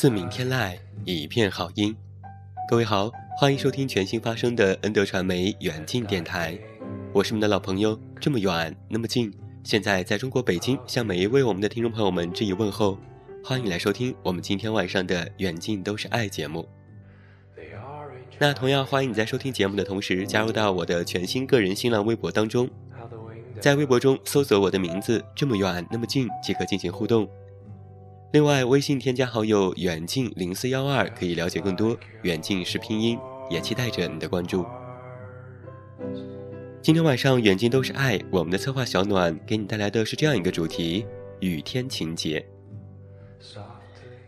自鸣天籁，一片好音。各位好，欢迎收听全新发生的恩德传媒远近电台，我是你们的老朋友，这么远那么近，现在在中国北京，向每一位我们的听众朋友们致以问候，欢迎来收听我们今天晚上的远近都是爱节目。那同样欢迎你在收听节目的同时，加入到我的全新个人新浪微博当中，在微博中搜索我的名字这么远那么近即可进行互动。另外，微信添加好友远近零四幺二，可以了解更多。远近是拼音，也期待着你的关注。今天晚上远近都是爱，我们的策划小暖给你带来的是这样一个主题：雨天情节。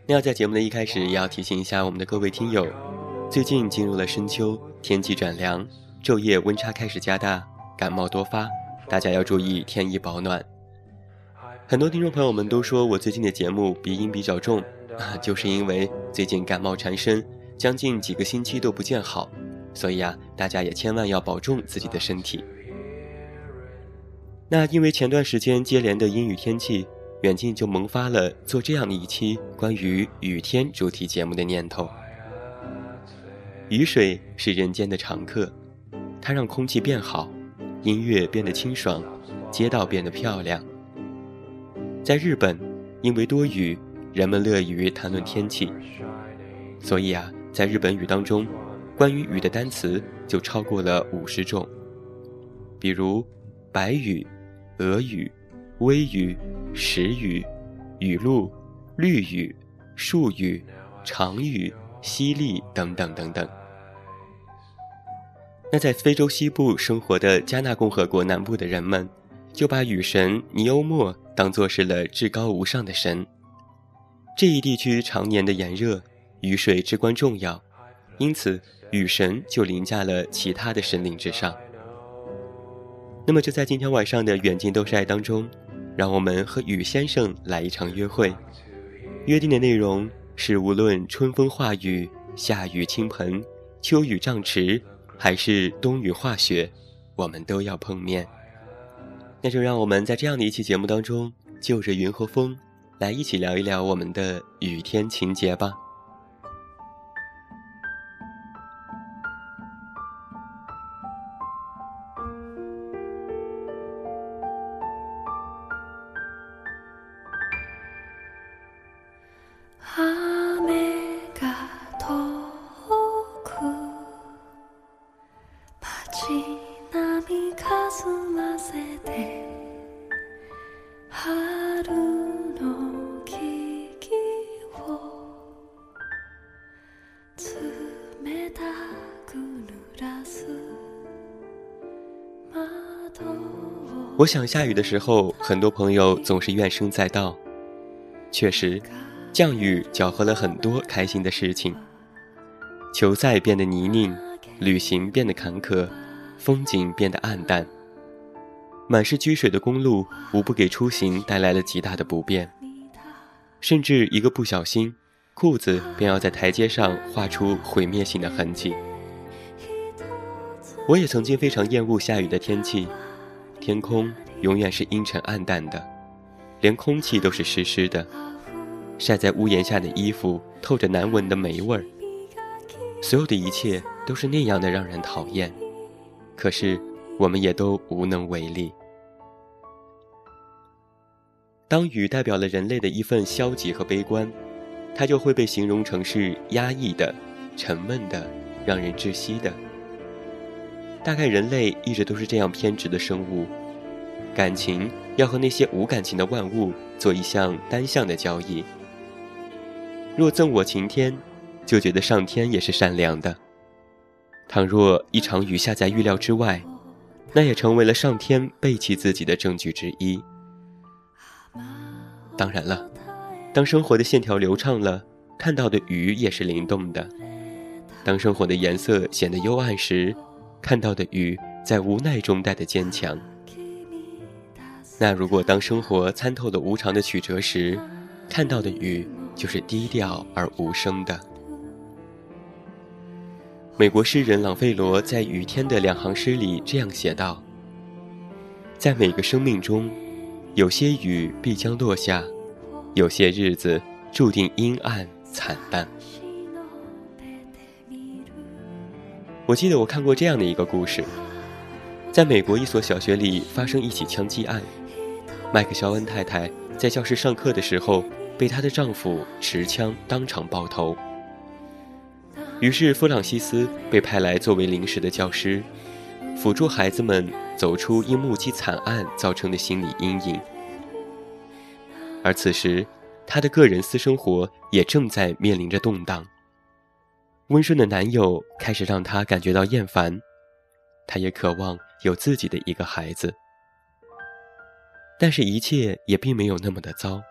那要在节目的一开始，也要提醒一下我们的各位听友，最近进入了深秋，天气转凉，昼夜温差开始加大，感冒多发，大家要注意添衣保暖。很多听众朋友们都说我最近的节目鼻音比较重，就是因为最近感冒缠身，将近几个星期都不见好，所以啊，大家也千万要保重自己的身体。那因为前段时间接连的阴雨天气，远近就萌发了做这样的一期关于雨天主题节目的念头。雨水是人间的常客，它让空气变好，音乐变得清爽，街道变得漂亮。在日本，因为多雨，人们乐于谈论天气，所以啊，在日本语当中，关于雨的单词就超过了五十种，比如白雨、俄语、微雨、时雨、雨露、绿雨、树雨、长雨、淅沥等等等等。那在非洲西部生活的加纳共和国南部的人们。就把雨神尼欧莫当作是了至高无上的神。这一地区常年的炎热，雨水至关重要，因此雨神就凌驾了其他的神灵之上。那么就在今天晚上的远近都是爱当中，让我们和雨先生来一场约会。约定的内容是，无论春风化雨、夏雨倾盆、秋雨涨池，还是冬雨化雪，我们都要碰面。那就让我们在这样的一期节目当中，就着云和风，来一起聊一聊我们的雨天情节吧。我想下雨的时候，很多朋友总是怨声载道。确实，降雨搅和了很多开心的事情。球赛变得泥泞，旅行变得坎坷，风景变得暗淡。满是积水的公路，无不给出行带来了极大的不便。甚至一个不小心，裤子便要在台阶上画出毁灭性的痕迹。我也曾经非常厌恶下雨的天气，天空永远是阴沉暗淡的，连空气都是湿湿的，晒在屋檐下的衣服透着难闻的霉味儿。所有的一切都是那样的让人讨厌，可是我们也都无能为力。当雨代表了人类的一份消极和悲观，它就会被形容成是压抑的、沉闷的、让人窒息的。大概人类一直都是这样偏执的生物，感情要和那些无感情的万物做一项单向的交易。若赠我晴天，就觉得上天也是善良的；倘若一场雨下在预料之外，那也成为了上天背弃自己的证据之一。当然了，当生活的线条流畅了，看到的雨也是灵动的；当生活的颜色显得幽暗时，看到的雨在无奈中带的坚强。那如果当生活参透了无常的曲折时，看到的雨就是低调而无声的。美国诗人朗费罗在《雨天》的两行诗里这样写道：“在每个生命中，有些雨必将落下，有些日子注定阴暗惨淡。”我记得我看过这样的一个故事，在美国一所小学里发生一起枪击案，麦克肖恩太太在教室上课的时候被她的丈夫持枪当场爆头，于是弗朗西斯被派来作为临时的教师，辅助孩子们走出因目击惨案造成的心理阴影，而此时她的个人私生活也正在面临着动荡。温顺的男友开始让她感觉到厌烦，她也渴望有自己的一个孩子，但是，一切也并没有那么的糟。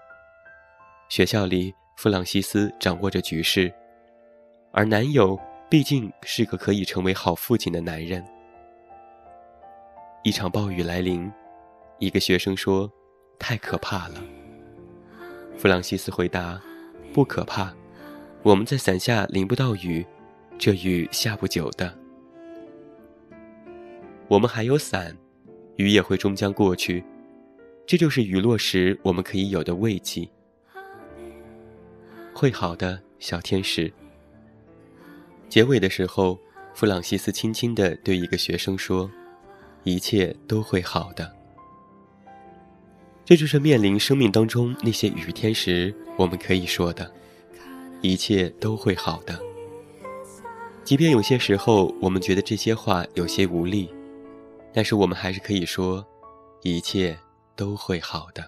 学校里，弗朗西斯掌握着局势，而男友毕竟是个可以成为好父亲的男人。一场暴雨来临，一个学生说：“太可怕了。”弗朗西斯回答：“不可怕。”我们在伞下淋不到雨，这雨下不久的。我们还有伞，雨也会终将过去。这就是雨落时我们可以有的慰藉。会好的，小天使。结尾的时候，弗朗西斯轻轻地对一个学生说：“一切都会好的。”这就是面临生命当中那些雨天时，我们可以说的。一切都会好的，即便有些时候我们觉得这些话有些无力，但是我们还是可以说，一切都会好的。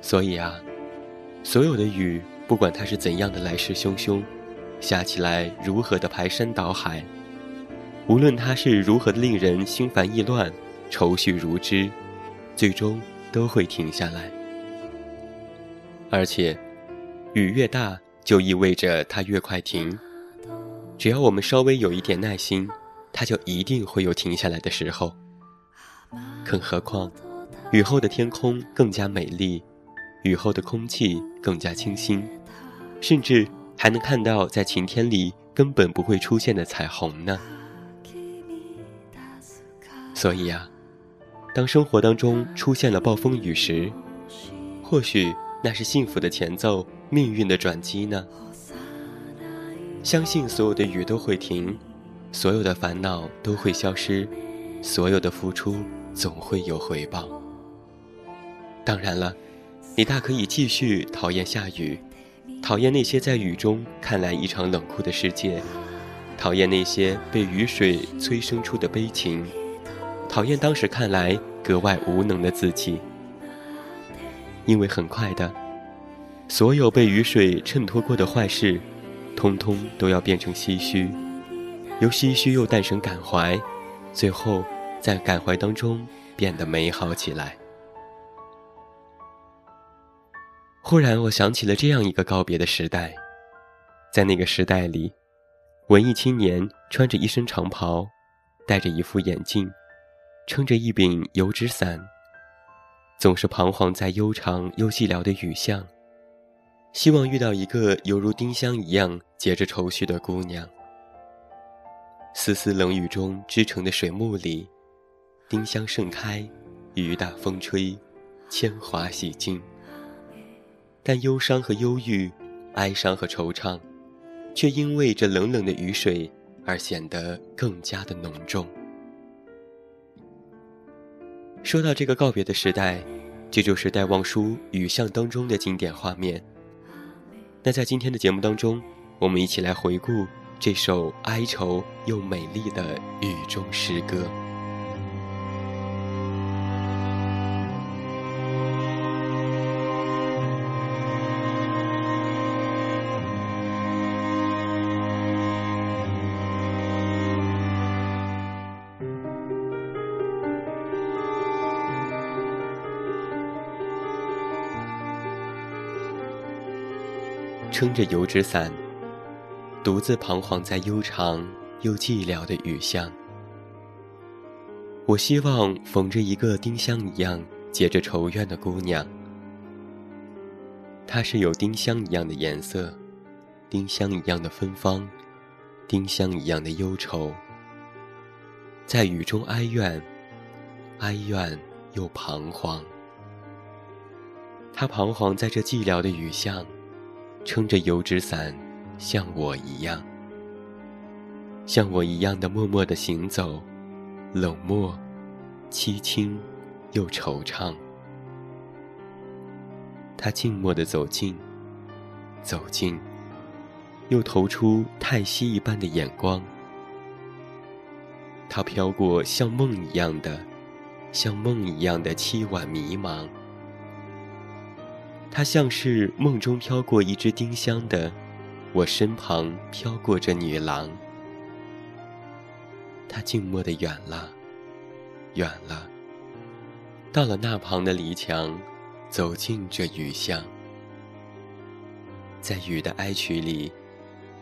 所以啊，所有的雨，不管它是怎样的来势汹汹，下起来如何的排山倒海，无论它是如何的令人心烦意乱、愁绪如织，最终都会停下来。而且，雨越大，就意味着它越快停。只要我们稍微有一点耐心，它就一定会有停下来的时候。更何况，雨后的天空更加美丽，雨后的空气更加清新，甚至还能看到在晴天里根本不会出现的彩虹呢。所以啊，当生活当中出现了暴风雨时，或许。那是幸福的前奏，命运的转机呢。相信所有的雨都会停，所有的烦恼都会消失，所有的付出总会有回报。当然了，你大可以继续讨厌下雨，讨厌那些在雨中看来异常冷酷的世界，讨厌那些被雨水催生出的悲情，讨厌当时看来格外无能的自己。因为很快的，所有被雨水衬托过的坏事，通通都要变成唏嘘，由唏嘘又诞生感怀，最后在感怀当中变得美好起来。忽然，我想起了这样一个告别的时代，在那个时代里，文艺青年穿着一身长袍，戴着一副眼镜，撑着一柄油纸伞。总是彷徨在悠长又寂寥的雨巷，希望遇到一个犹如丁香一样结着愁绪的姑娘。丝丝冷雨中织成的水幕里，丁香盛开，雨打风吹，铅华洗尽。但忧伤和忧郁，哀伤和惆怅，却因为这冷冷的雨水而显得更加的浓重。说到这个告别的时代，这就是戴望舒《雨巷》当中的经典画面。那在今天的节目当中，我们一起来回顾这首哀愁又美丽的雨中诗歌。撑着油纸伞，独自彷徨在悠长又寂寥的雨巷。我希望逢着一个丁香一样结着愁怨的姑娘。她是有丁香一样的颜色，丁香一样的芬芳，丁香一样的忧愁。在雨中哀怨，哀怨又彷徨。她彷徨在这寂寥的雨巷。撑着油纸伞，像我一样，像我一样的默默的行走，冷漠、凄清又惆怅。他静默的走近，走近，又投出叹息一般的眼光。他飘过像梦一样的，像梦一样的凄婉迷茫。它像是梦中飘过一只丁香的，我身旁飘过这女郎。她静默的远了，远了，到了那旁的篱墙，走进这雨巷，在雨的哀曲里，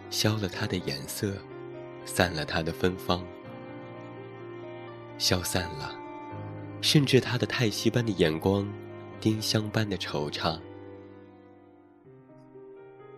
消了它的颜色，散了它的芬芳，消散了，甚至他的叹息般的眼光，丁香般的惆怅。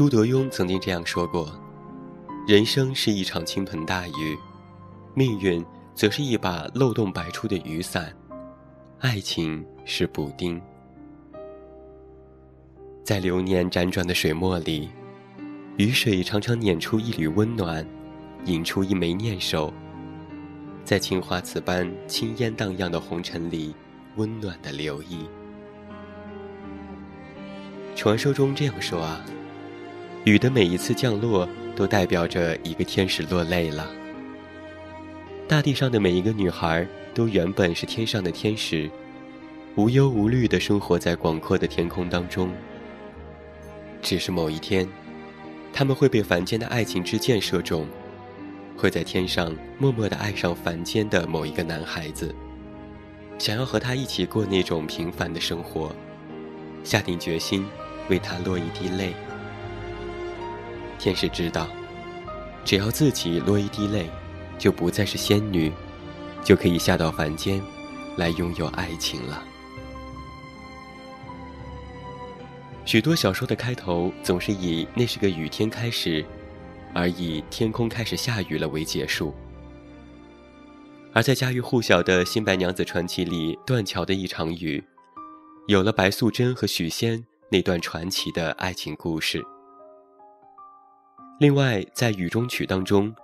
朱德庸曾经这样说过：“人生是一场倾盆大雨，命运则是一把漏洞百出的雨伞，爱情是补丁。在流年辗转的水墨里，雨水常常捻出一缕温暖，引出一枚念手，在青花瓷般青烟荡漾的红尘里，温暖的留意。传说中这样说啊。”雨的每一次降落，都代表着一个天使落泪了。大地上的每一个女孩，都原本是天上的天使，无忧无虑地生活在广阔的天空当中。只是某一天，他们会被凡间的爱情之箭射中，会在天上默默地爱上凡间的某一个男孩子，想要和他一起过那种平凡的生活，下定决心为他落一滴泪。天使知道，只要自己落一滴泪，就不再是仙女，就可以下到凡间，来拥有爱情了。许多小说的开头总是以“那是个雨天”开始，而以天空开始下雨了为结束。而在家喻户晓的《新白娘子传奇》里，断桥的一场雨，有了白素贞和许仙那段传奇的爱情故事。另外，在《雨中曲》当中，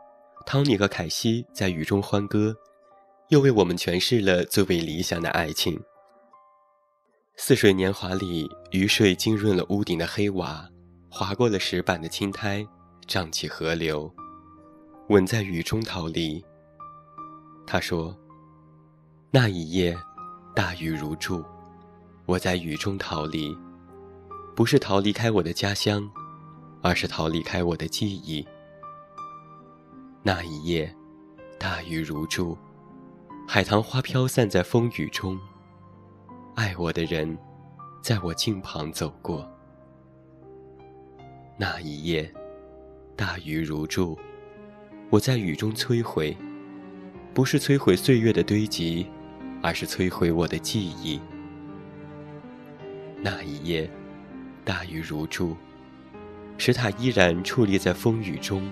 汤尼和凯西在雨中欢歌，又为我们诠释了最为理想的爱情。似水年华里，雨水浸润了屋顶的黑瓦，划过了石板的青苔，涨起河流，吻在雨中逃离。他说：“那一夜，大雨如注，我在雨中逃离，不是逃离开我的家乡。”而是逃离开我的记忆。那一夜，大雨如注，海棠花飘散在风雨中。爱我的人，在我近旁走过。那一夜，大雨如注，我在雨中摧毁，不是摧毁岁月的堆积，而是摧毁我的记忆。那一夜，大雨如注，使它依然矗立在风雨中。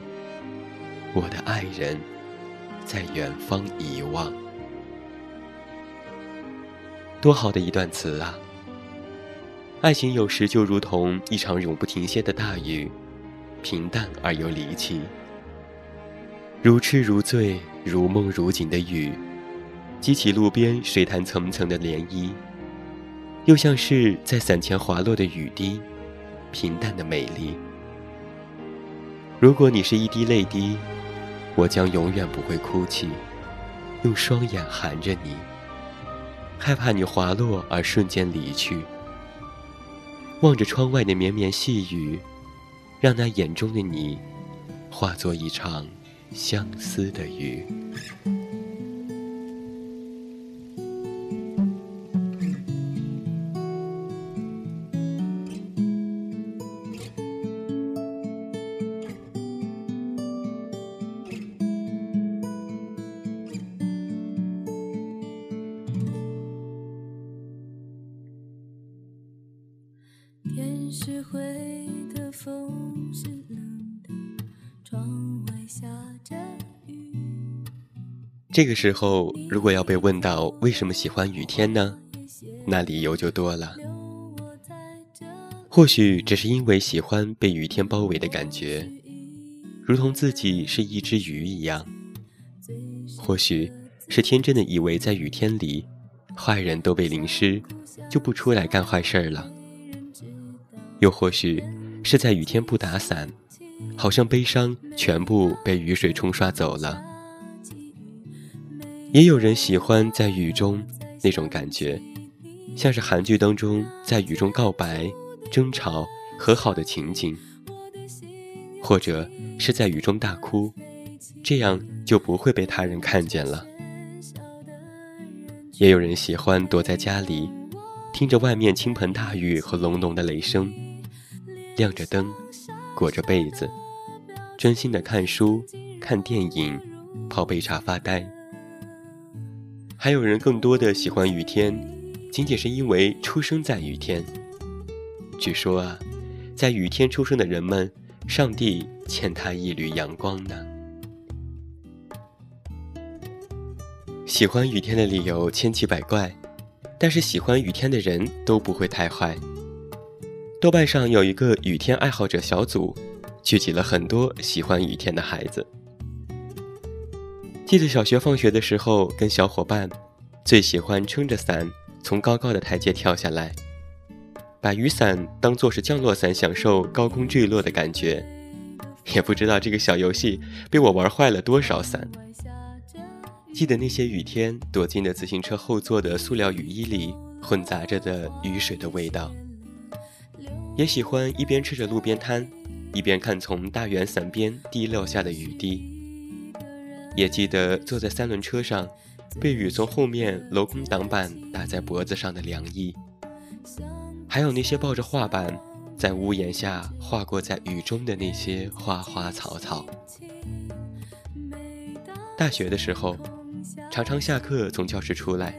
我的爱人，在远方遗忘。多好的一段词啊！爱情有时就如同一场永不停歇的大雨，平淡而又离奇，如痴如醉、如梦如景的雨，激起路边水潭层层的涟漪，又像是在伞前滑落的雨滴，平淡的美丽。如果你是一滴泪滴。我将永远不会哭泣，用双眼含着你，害怕你滑落而瞬间离去。望着窗外的绵绵细雨，让那眼中的你，化作一场相思的雨。这个时候，如果要被问到为什么喜欢雨天呢？那理由就多了。或许只是因为喜欢被雨天包围的感觉，如同自己是一只鱼一样；或许是天真的以为在雨天里，坏人都被淋湿，就不出来干坏事儿了；又或许是在雨天不打伞，好像悲伤全部被雨水冲刷走了。也有人喜欢在雨中那种感觉，像是韩剧当中在雨中告白、争吵、和好的情景，或者是在雨中大哭，这样就不会被他人看见了。也有人喜欢躲在家里，听着外面倾盆大雨和隆隆的雷声，亮着灯，裹着被子，专心的看书、看电影、泡杯茶发呆。还有人更多的喜欢雨天，仅仅是因为出生在雨天。据说啊，在雨天出生的人们，上帝欠他一缕阳光呢。喜欢雨天的理由千奇百怪，但是喜欢雨天的人都不会太坏。豆瓣上有一个雨天爱好者小组，聚集了很多喜欢雨天的孩子。记得小学放学的时候，跟小伙伴最喜欢撑着伞从高高的台阶跳下来，把雨伞当做是降落伞，享受高空坠落的感觉。也不知道这个小游戏被我玩坏了多少伞。记得那些雨天躲进了自行车后座的塑料雨衣里，混杂着的雨水的味道。也喜欢一边吃着路边摊，一边看从大圆伞边滴落下的雨滴。也记得坐在三轮车上，被雨从后面镂空挡板打在脖子上的凉意，还有那些抱着画板在屋檐下画过在雨中的那些花花草草。大学的时候，常常下课从教室出来，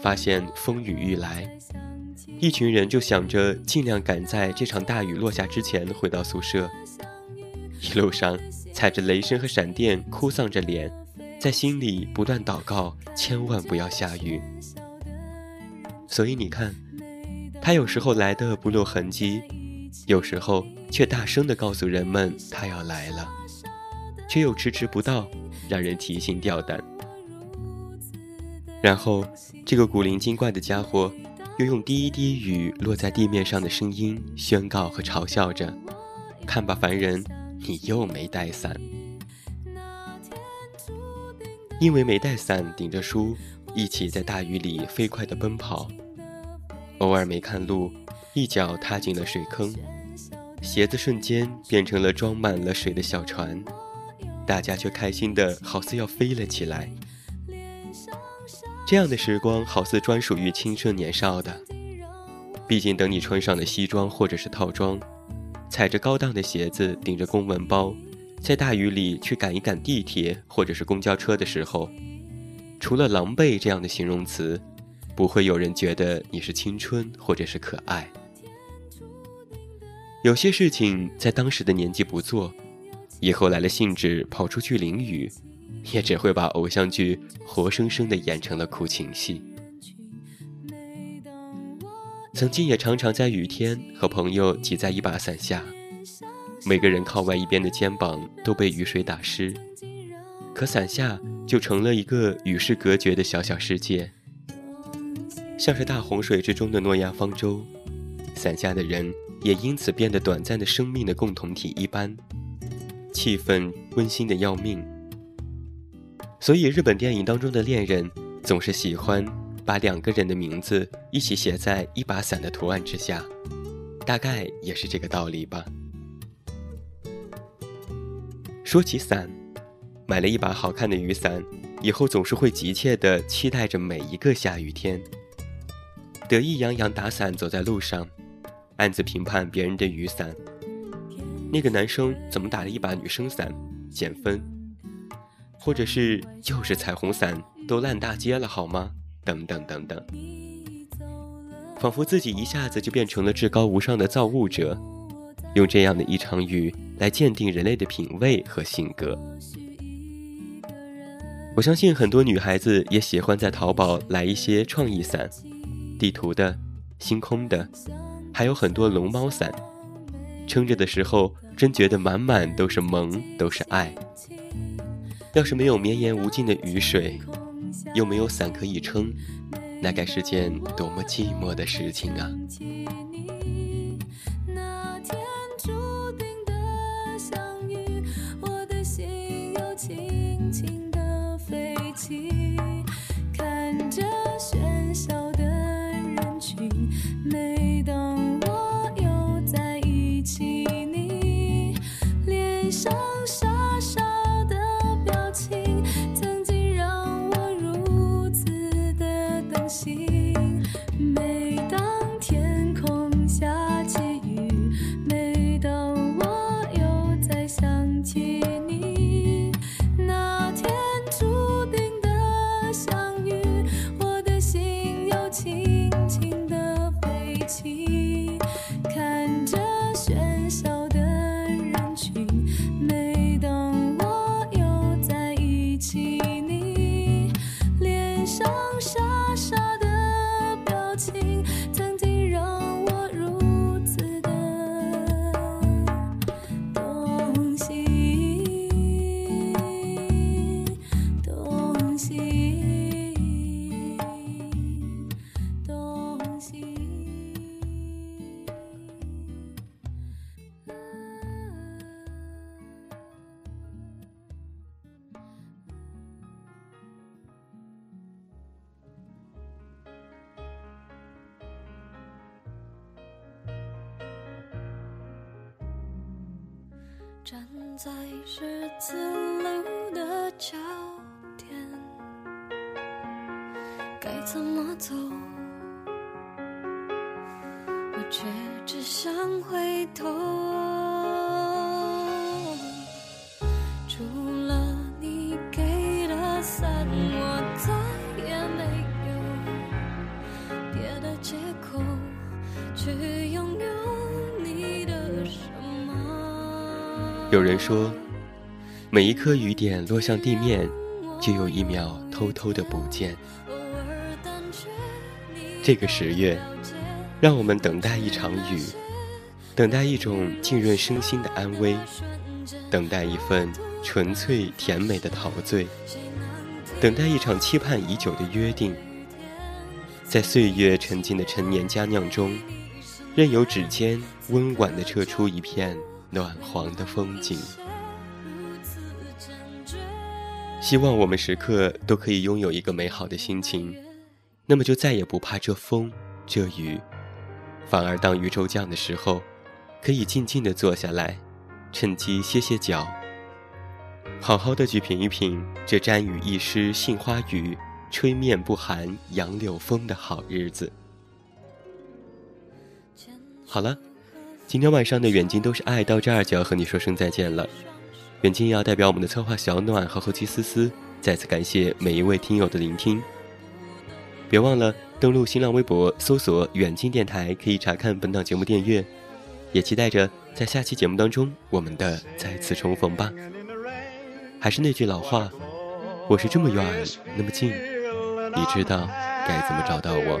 发现风雨欲来，一群人就想着尽量赶在这场大雨落下之前回到宿舍，一路上。踩着雷声和闪电，哭丧着脸，在心里不断祷告，千万不要下雨。所以你看，他有时候来的不露痕迹，有时候却大声地告诉人们他要来了，却又迟迟不到，让人提心吊胆。然后，这个古灵精怪的家伙，又用第一滴雨落在地面上的声音宣告和嘲笑着：“看吧，凡人。”你又没带伞，因为没带伞，顶着书一起在大雨里飞快地奔跑，偶尔没看路，一脚踏进了水坑，鞋子瞬间变成了装满了水的小船，大家却开心的好似要飞了起来。这样的时光好似专属于青春年少的。毕竟，等你穿上了西装或者是套装，踩着高档的鞋子，顶着公文包，在大雨里去赶一赶地铁或者是公交车的时候，除了狼狈这样的形容词，不会有人觉得你是青春或者是可爱。有些事情在当时的年纪不做，以后来了兴致跑出去淋雨，也只会把偶像剧活生生的演成了苦情戏。曾经也常常在雨天和朋友挤在一把伞下，每个人靠外一边的肩膀都被雨水打湿，可伞下就成了一个与世隔绝的小小世界，像是大洪水之中的诺亚方舟，伞下的人也因此变得短暂的生命的共同体一般，气氛温馨的要命。所以日本电影当中的恋人总是喜欢。把两个人的名字一起写在一把伞的图案之下，大概也是这个道理吧。说起伞，买了一把好看的雨伞，以后总是会急切地期待着每一个下雨天，得意洋洋打伞走在路上，暗自评判别人的雨伞。那个男生怎么打了一把女生伞，减分？或者是又是彩虹伞，都烂大街了好吗？等等等等，仿佛自己一下子就变成了至高无上的造物者，用这样的一场雨来鉴定人类的品味和性格。我相信很多女孩子也喜欢在淘宝来一些创意伞，地图的、星空的，还有很多龙猫伞，撑着的时候真觉得满满都是萌，都是爱。要是没有绵延无尽的雨水。又没有伞可以撑，那该是件多么寂寞的事情啊！站在十字路的交点，该怎么走？我却只想回头。有人说，每一颗雨点落向地面，就有一秒偷偷的不见。这个十月，让我们等待一场雨，等待一种浸润身心的安慰，等待一份纯粹甜美的陶醉，等待一场期盼已久的约定。在岁月沉浸的陈年佳酿中，任由指尖温婉地撤出一片。暖黄的风景，希望我们时刻都可以拥有一个美好的心情，那么就再也不怕这风这雨，反而当宇宙降的时候，可以静静的坐下来，趁机歇歇脚，好好的去品一品这沾雨一湿杏花雨，吹面不寒杨柳风的好日子。好了，今天晚上的远近都是爱到这儿就要和你说声再见了。远近要代表我们的策划小暖和后期思思，再次感谢每一位听友的聆听。别忘了登录新浪微博搜索“远近电台”，可以查看本档节目电阅。也期待着在下期节目当中我们的再次重逢吧。还是那句老话，我是这么远那么近，你知道该怎么找到我。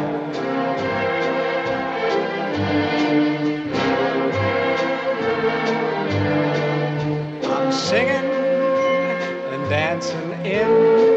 Singing and dancing in